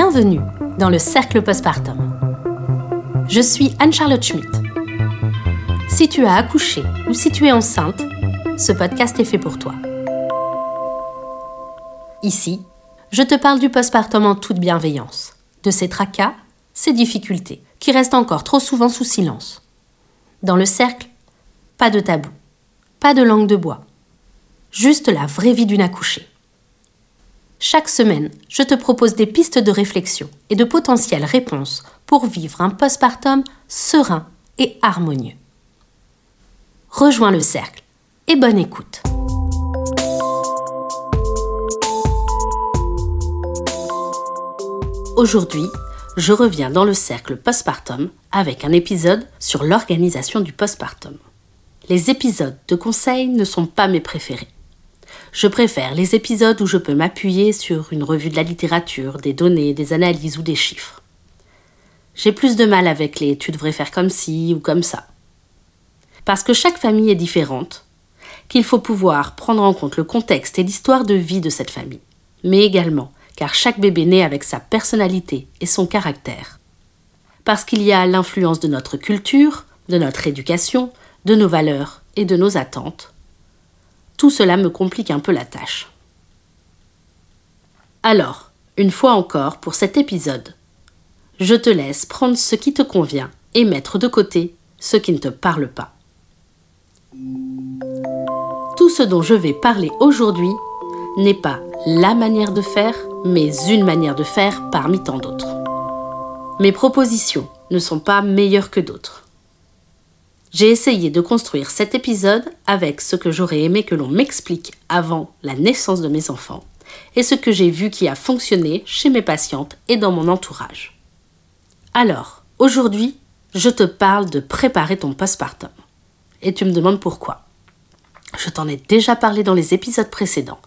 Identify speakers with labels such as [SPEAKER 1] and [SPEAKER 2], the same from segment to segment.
[SPEAKER 1] Bienvenue dans le cercle postpartum. Je suis Anne-Charlotte Schmitt. Si tu as accouché ou si tu es enceinte, ce podcast est fait pour toi. Ici, je te parle du postpartum en toute bienveillance, de ses tracas, ses difficultés, qui restent encore trop souvent sous silence. Dans le cercle, pas de tabou, pas de langue de bois, juste la vraie vie d'une accouchée. Chaque semaine, je te propose des pistes de réflexion et de potentielles réponses pour vivre un postpartum serein et harmonieux. Rejoins le cercle et bonne écoute. Aujourd'hui, je reviens dans le cercle postpartum avec un épisode sur l'organisation du postpartum. Les épisodes de conseils ne sont pas mes préférés. Je préfère les épisodes où je peux m'appuyer sur une revue de la littérature, des données, des analyses ou des chiffres. J'ai plus de mal avec les tu devrais faire comme ci ou comme ça. Parce que chaque famille est différente, qu'il faut pouvoir prendre en compte le contexte et l'histoire de vie de cette famille, mais également car chaque bébé naît avec sa personnalité et son caractère. Parce qu'il y a l'influence de notre culture, de notre éducation, de nos valeurs et de nos attentes, tout cela me complique un peu la tâche. Alors, une fois encore pour cet épisode, je te laisse prendre ce qui te convient et mettre de côté ce qui ne te parle pas. Tout ce dont je vais parler aujourd'hui n'est pas la manière de faire, mais une manière de faire parmi tant d'autres. Mes propositions ne sont pas meilleures que d'autres. J'ai essayé de construire cet épisode avec ce que j'aurais aimé que l'on m'explique avant la naissance de mes enfants et ce que j'ai vu qui a fonctionné chez mes patientes et dans mon entourage. Alors, aujourd'hui, je te parle de préparer ton postpartum. Et tu me demandes pourquoi. Je t'en ai déjà parlé dans les épisodes précédents.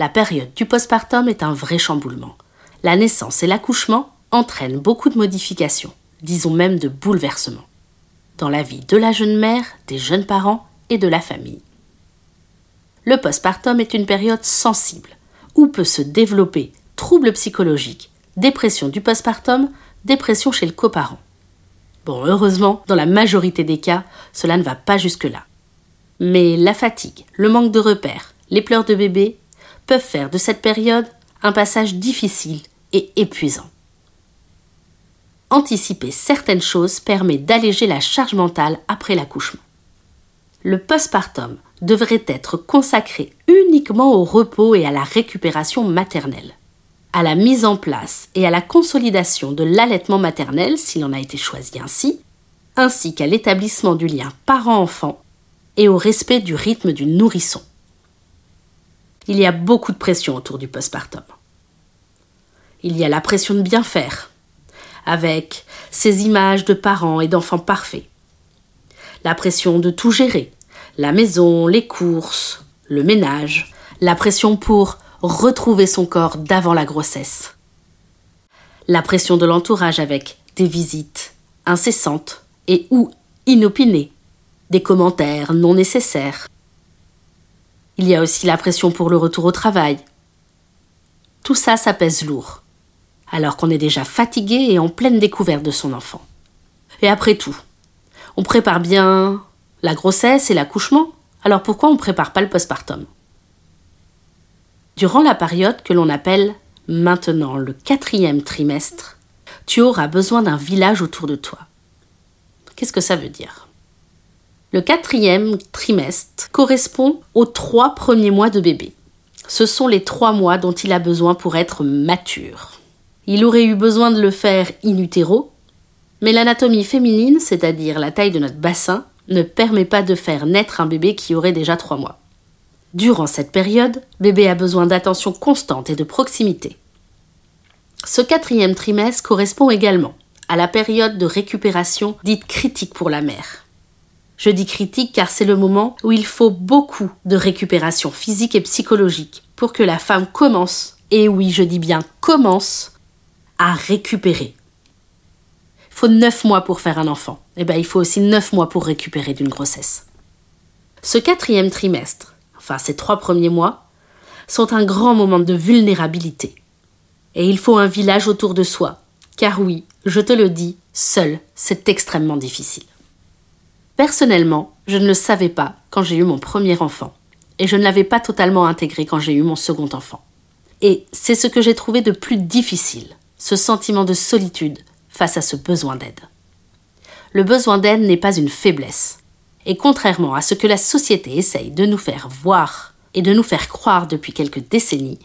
[SPEAKER 1] La période du postpartum est un vrai chamboulement. La naissance et l'accouchement entraînent beaucoup de modifications, disons même de bouleversements dans la vie de la jeune mère, des jeunes parents et de la famille. Le postpartum est une période sensible où peut se développer troubles psychologiques, dépression du postpartum, dépression chez le coparent. Bon, heureusement, dans la majorité des cas, cela ne va pas jusque-là. Mais la fatigue, le manque de repères, les pleurs de bébé peuvent faire de cette période un passage difficile et épuisant anticiper certaines choses permet d'alléger la charge mentale après l'accouchement. Le postpartum devrait être consacré uniquement au repos et à la récupération maternelle, à la mise en place et à la consolidation de l'allaitement maternel s'il en a été choisi ainsi, ainsi qu'à l'établissement du lien parent-enfant et au respect du rythme du nourrisson. Il y a beaucoup de pression autour du postpartum. Il y a la pression de bien faire, avec ces images de parents et d'enfants parfaits. La pression de tout gérer, la maison, les courses, le ménage, la pression pour retrouver son corps d'avant la grossesse. La pression de l'entourage avec des visites incessantes et ou inopinées, des commentaires non nécessaires. Il y a aussi la pression pour le retour au travail. Tout ça, ça pèse lourd alors qu'on est déjà fatigué et en pleine découverte de son enfant. Et après tout, on prépare bien la grossesse et l'accouchement, alors pourquoi on ne prépare pas le postpartum? Durant la période que l'on appelle maintenant le quatrième trimestre, tu auras besoin d'un village autour de toi. Qu'est-ce que ça veut dire? Le quatrième trimestre correspond aux trois premiers mois de bébé. Ce sont les trois mois dont il a besoin pour être mature. Il aurait eu besoin de le faire in utero, mais l'anatomie féminine, c'est-à-dire la taille de notre bassin, ne permet pas de faire naître un bébé qui aurait déjà trois mois. Durant cette période, bébé a besoin d'attention constante et de proximité. Ce quatrième trimestre correspond également à la période de récupération dite critique pour la mère. Je dis critique car c'est le moment où il faut beaucoup de récupération physique et psychologique pour que la femme commence, et oui je dis bien commence, récupérer. Il faut neuf mois pour faire un enfant. Et eh bien, il faut aussi neuf mois pour récupérer d'une grossesse. Ce quatrième trimestre, enfin ces trois premiers mois, sont un grand moment de vulnérabilité. Et il faut un village autour de soi. Car oui, je te le dis, seul, c'est extrêmement difficile. Personnellement, je ne le savais pas quand j'ai eu mon premier enfant. Et je ne l'avais pas totalement intégré quand j'ai eu mon second enfant. Et c'est ce que j'ai trouvé de plus difficile, ce sentiment de solitude face à ce besoin d'aide. Le besoin d'aide n'est pas une faiblesse. Et contrairement à ce que la société essaye de nous faire voir et de nous faire croire depuis quelques décennies,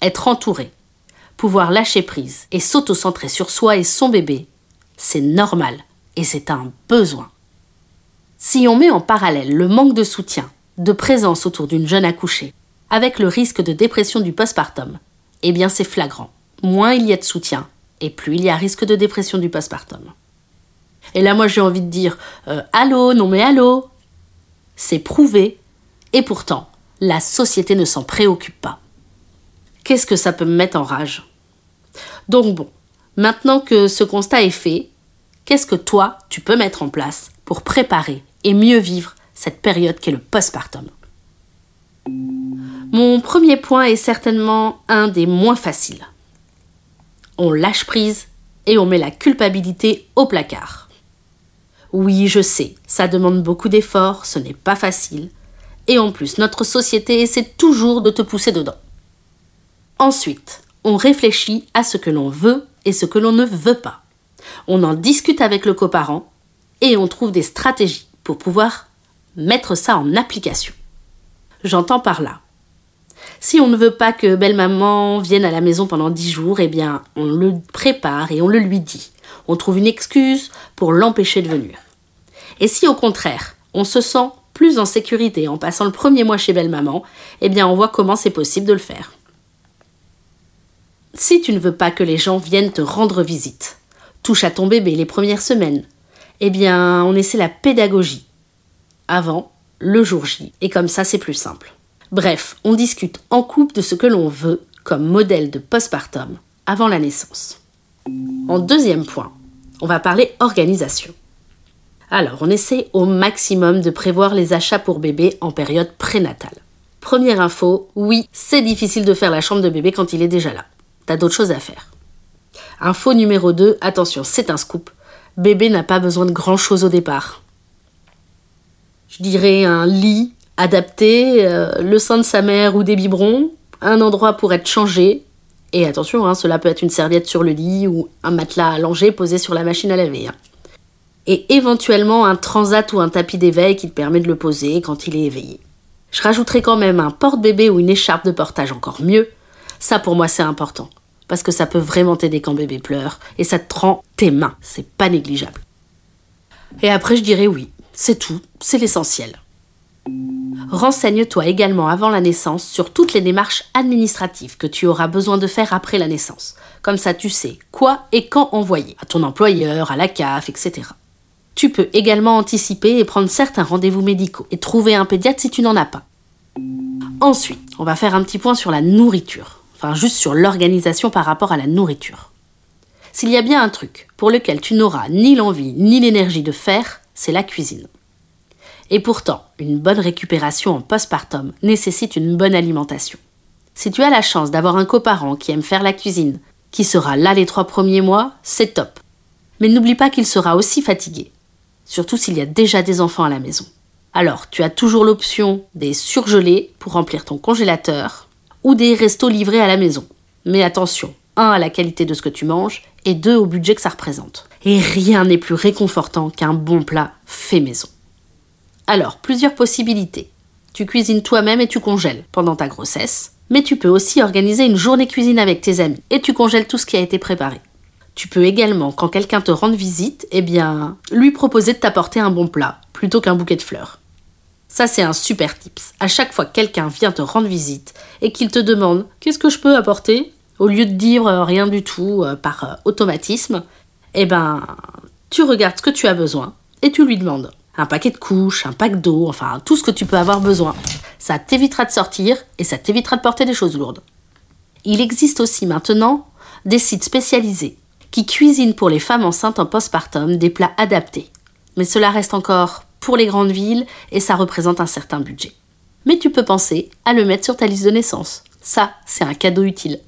[SPEAKER 1] être entouré, pouvoir lâcher prise et s'auto-centrer sur soi et son bébé, c'est normal et c'est un besoin. Si on met en parallèle le manque de soutien, de présence autour d'une jeune accouchée, avec le risque de dépression du postpartum, eh bien c'est flagrant. Moins il y a de soutien, et plus il y a risque de dépression du postpartum. Et là, moi, j'ai envie de dire euh, Allô, non mais allô C'est prouvé, et pourtant, la société ne s'en préoccupe pas. Qu'est-ce que ça peut me mettre en rage? Donc bon, maintenant que ce constat est fait, qu'est-ce que toi, tu peux mettre en place pour préparer et mieux vivre cette période qu'est le postpartum? Mon premier point est certainement un des moins faciles. On lâche prise et on met la culpabilité au placard. Oui, je sais, ça demande beaucoup d'efforts, ce n'est pas facile, et en plus notre société essaie toujours de te pousser dedans. Ensuite, on réfléchit à ce que l'on veut et ce que l'on ne veut pas. On en discute avec le coparent et on trouve des stratégies pour pouvoir mettre ça en application. J'entends par là. Si on ne veut pas que belle maman vienne à la maison pendant dix jours, eh bien, on le prépare et on le lui dit. On trouve une excuse pour l'empêcher de venir. Et si au contraire, on se sent plus en sécurité en passant le premier mois chez belle maman, eh bien, on voit comment c'est possible de le faire. Si tu ne veux pas que les gens viennent te rendre visite, touche à ton bébé les premières semaines, eh bien, on essaie la pédagogie avant, le jour J, et comme ça c'est plus simple. Bref, on discute en couple de ce que l'on veut comme modèle de postpartum avant la naissance. En deuxième point, on va parler organisation. Alors, on essaie au maximum de prévoir les achats pour bébé en période prénatale. Première info, oui, c'est difficile de faire la chambre de bébé quand il est déjà là. T'as d'autres choses à faire. Info numéro 2, attention, c'est un scoop. Bébé n'a pas besoin de grand chose au départ je dirais un lit adapté, euh, le sein de sa mère ou des biberons, un endroit pour être changé. Et attention, hein, cela peut être une serviette sur le lit ou un matelas allongé posé sur la machine à laver. Hein. Et éventuellement un transat ou un tapis d'éveil qui te permet de le poser quand il est éveillé. Je rajouterai quand même un porte-bébé ou une écharpe de portage encore mieux. Ça pour moi c'est important. Parce que ça peut vraiment t'aider quand bébé pleure et ça te rend tes mains. C'est pas négligeable. Et après je dirais oui, c'est tout, c'est l'essentiel. Renseigne-toi également avant la naissance sur toutes les démarches administratives que tu auras besoin de faire après la naissance. Comme ça, tu sais quoi et quand envoyer à ton employeur, à la CAF, etc. Tu peux également anticiper et prendre certains rendez-vous médicaux et trouver un pédiatre si tu n'en as pas. Ensuite, on va faire un petit point sur la nourriture. Enfin, juste sur l'organisation par rapport à la nourriture. S'il y a bien un truc pour lequel tu n'auras ni l'envie ni l'énergie de faire, c'est la cuisine. Et pourtant, une bonne récupération en postpartum nécessite une bonne alimentation. Si tu as la chance d'avoir un coparent qui aime faire la cuisine, qui sera là les trois premiers mois, c'est top. Mais n'oublie pas qu'il sera aussi fatigué, surtout s'il y a déjà des enfants à la maison. Alors, tu as toujours l'option des surgelés pour remplir ton congélateur ou des restos livrés à la maison. Mais attention, un à la qualité de ce que tu manges et deux au budget que ça représente. Et rien n'est plus réconfortant qu'un bon plat fait maison. Alors, plusieurs possibilités. Tu cuisines toi-même et tu congèles pendant ta grossesse, mais tu peux aussi organiser une journée cuisine avec tes amis et tu congèles tout ce qui a été préparé. Tu peux également, quand quelqu'un te rende visite, eh bien, lui proposer de t'apporter un bon plat plutôt qu'un bouquet de fleurs. Ça, c'est un super tips. À chaque fois que quelqu'un vient te rendre visite et qu'il te demande Qu'est-ce que je peux apporter? Au lieu de dire euh, rien du tout euh, par euh, automatisme, eh ben, tu regardes ce que tu as besoin et tu lui demandes un paquet de couches, un pack d'eau, enfin tout ce que tu peux avoir besoin. Ça t'évitera de sortir et ça t'évitera de porter des choses lourdes. Il existe aussi maintenant des sites spécialisés qui cuisinent pour les femmes enceintes en postpartum des plats adaptés. Mais cela reste encore pour les grandes villes et ça représente un certain budget. Mais tu peux penser à le mettre sur ta liste de naissance. Ça, c'est un cadeau utile.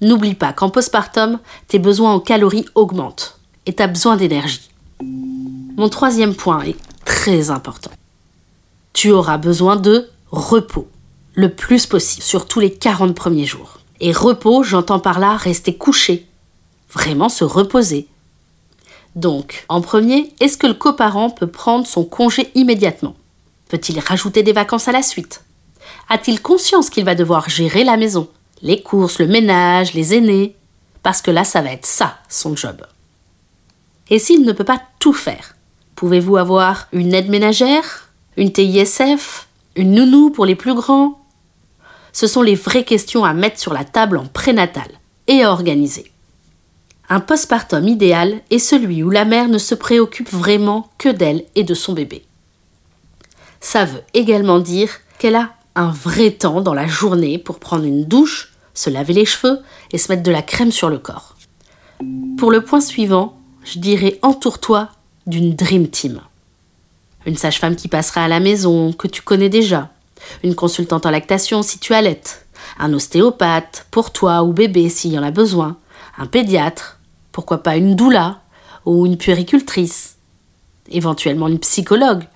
[SPEAKER 1] N'oublie pas qu'en postpartum, tes besoins en calories augmentent et tu as besoin d'énergie. Mon troisième point est très important. Tu auras besoin de repos, le plus possible, surtout les 40 premiers jours. Et repos, j'entends par là rester couché, vraiment se reposer. Donc, en premier, est-ce que le coparent peut prendre son congé immédiatement? Peut-il rajouter des vacances à la suite? A-t-il conscience qu'il va devoir gérer la maison, les courses, le ménage, les aînés? Parce que là, ça va être ça, son job. Et s'il ne peut pas tout faire, pouvez-vous avoir une aide ménagère, une TISF, une nounou pour les plus grands? Ce sont les vraies questions à mettre sur la table en prénatal et à organiser. Un postpartum idéal est celui où la mère ne se préoccupe vraiment que d'elle et de son bébé. Ça veut également dire qu'elle a un vrai temps dans la journée pour prendre une douche, se laver les cheveux et se mettre de la crème sur le corps. Pour le point suivant, je dirais entoure-toi d'une Dream Team. Une sage-femme qui passera à la maison, que tu connais déjà. Une consultante en lactation si tu allaites. Un ostéopathe pour toi ou bébé s'il y en a besoin. Un pédiatre. Pourquoi pas une doula ou une puéricultrice. Éventuellement une psychologue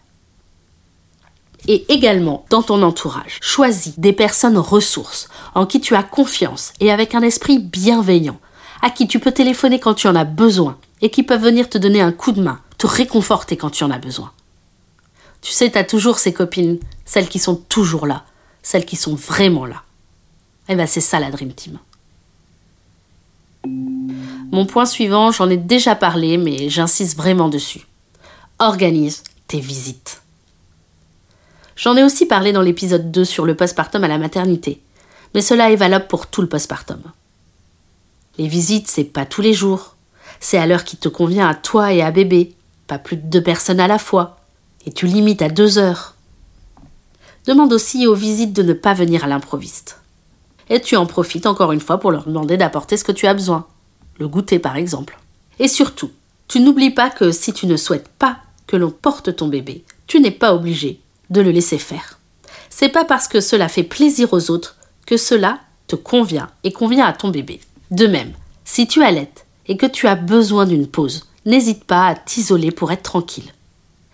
[SPEAKER 1] et également dans ton entourage. Choisis des personnes ressources en qui tu as confiance et avec un esprit bienveillant, à qui tu peux téléphoner quand tu en as besoin et qui peuvent venir te donner un coup de main, te réconforter quand tu en as besoin. Tu sais, tu as toujours ces copines, celles qui sont toujours là, celles qui sont vraiment là. Eh bien c'est ça la Dream Team. Mon point suivant, j'en ai déjà parlé, mais j'insiste vraiment dessus. Organise tes visites. J'en ai aussi parlé dans l'épisode 2 sur le postpartum à la maternité, mais cela est valable pour tout le postpartum. Les visites, c'est pas tous les jours. C'est à l'heure qui te convient à toi et à bébé, plus de deux personnes à la fois, et tu limites à deux heures. Demande aussi aux visites de ne pas venir à l'improviste. Et tu en profites encore une fois pour leur demander d'apporter ce que tu as besoin. Le goûter par exemple. Et surtout, tu n'oublies pas que si tu ne souhaites pas que l'on porte ton bébé, tu n'es pas obligé de le laisser faire. C'est pas parce que cela fait plaisir aux autres que cela te convient et convient à ton bébé. De même, si tu allaites et que tu as besoin d'une pause, n'hésite pas à t'isoler pour être tranquille.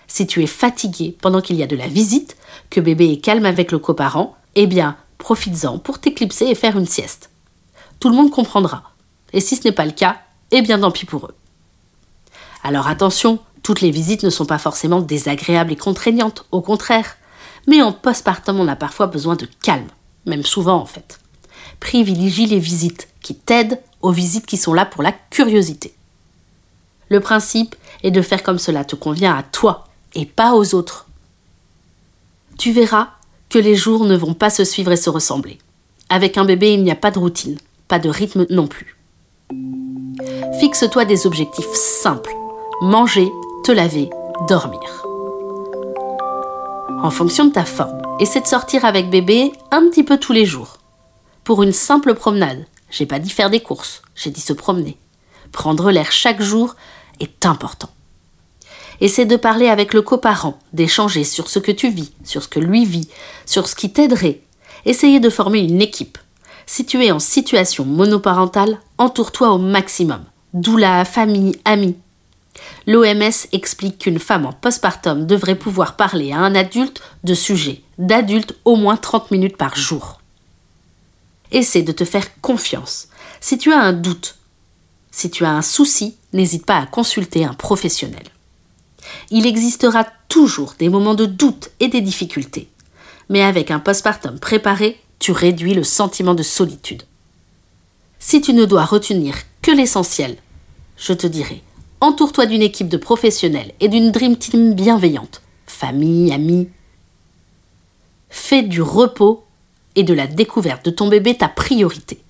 [SPEAKER 1] Si tu es fatigué pendant qu'il y a de la visite, que bébé est calme avec le coparent, eh bien, profites-en pour t'éclipser et faire une sieste. Tout le monde comprendra. Et si ce n'est pas le cas, eh bien tant pis pour eux. Alors attention, toutes les visites ne sont pas forcément désagréables et contraignantes, au contraire. Mais en postpartum, on a parfois besoin de calme, même souvent en fait. Privilégie les visites qui t'aident aux visites qui sont là pour la curiosité. Le principe est de faire comme cela te convient à toi et pas aux autres. Tu verras que les jours ne vont pas se suivre et se ressembler. Avec un bébé, il n'y a pas de routine, pas de rythme non plus. Fixe-toi des objectifs simples. Manger, te laver, dormir. En fonction de ta forme, essaie de sortir avec bébé un petit peu tous les jours. Pour une simple promenade, j'ai pas dit faire des courses, j'ai dit se promener. Prendre l'air chaque jour est important. Essaie de parler avec le coparent, d'échanger sur ce que tu vis, sur ce que lui vit, sur ce qui t'aiderait. Essayez de former une équipe. Si tu es en situation monoparentale, entoure-toi au maximum. Doula, famille, amis. L'OMS explique qu'une femme en postpartum devrait pouvoir parler à un adulte de sujets d'adultes au moins 30 minutes par jour. Essaie de te faire confiance. Si tu as un doute, si tu as un souci, n'hésite pas à consulter un professionnel. Il existera toujours des moments de doute et des difficultés. Mais avec un postpartum préparé, tu réduis le sentiment de solitude. Si tu ne dois retenir que l'essentiel, je te dirai Entoure-toi d'une équipe de professionnels et d'une Dream Team bienveillante. Famille, amis. Fais du repos et de la découverte de ton bébé ta priorité.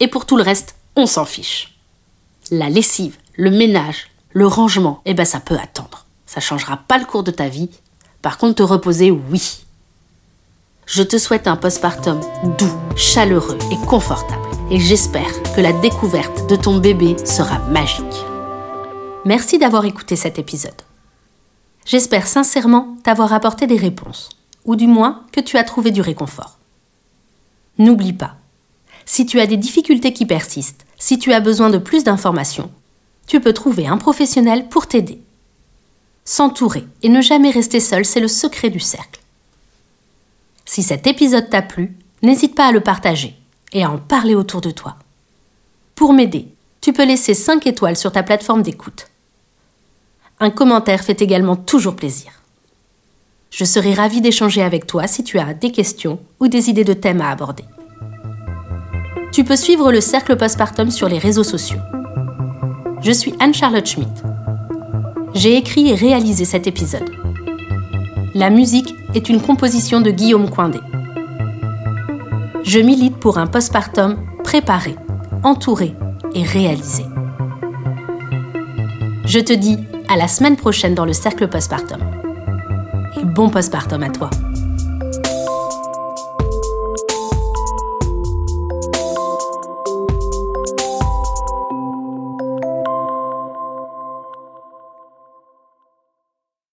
[SPEAKER 1] Et pour tout le reste, on s'en fiche. La lessive, le ménage, le rangement, eh ben ça peut attendre. Ça changera pas le cours de ta vie. Par contre, te reposer, oui. Je te souhaite un postpartum doux, chaleureux et confortable. Et j'espère que la découverte de ton bébé sera magique. Merci d'avoir écouté cet épisode. J'espère sincèrement t'avoir apporté des réponses, ou du moins que tu as trouvé du réconfort. N'oublie pas, Si tu as des difficultés qui persistent, si tu as besoin de plus d'informations, tu peux trouver un professionnel pour t'aider. S'entourer et ne jamais rester seul, c'est le secret du cercle. Si cet épisode t'a plu, n'hésite pas à le partager et à en parler autour de toi. Pour m'aider, tu peux laisser 5 étoiles sur ta plateforme d'écoute. Un commentaire fait également toujours plaisir. Je serai ravie d'échanger avec toi si tu as des questions ou des idées de thèmes à aborder. Tu peux suivre le cercle postpartum sur les réseaux sociaux. Je suis Anne-Charlotte Schmidt. J'ai écrit et réalisé cet épisode. La musique est une composition de Guillaume Coindé. Je milite pour un postpartum préparé, entouré et réalisé. Je te dis à la semaine prochaine dans le cercle postpartum. Et bon postpartum à toi.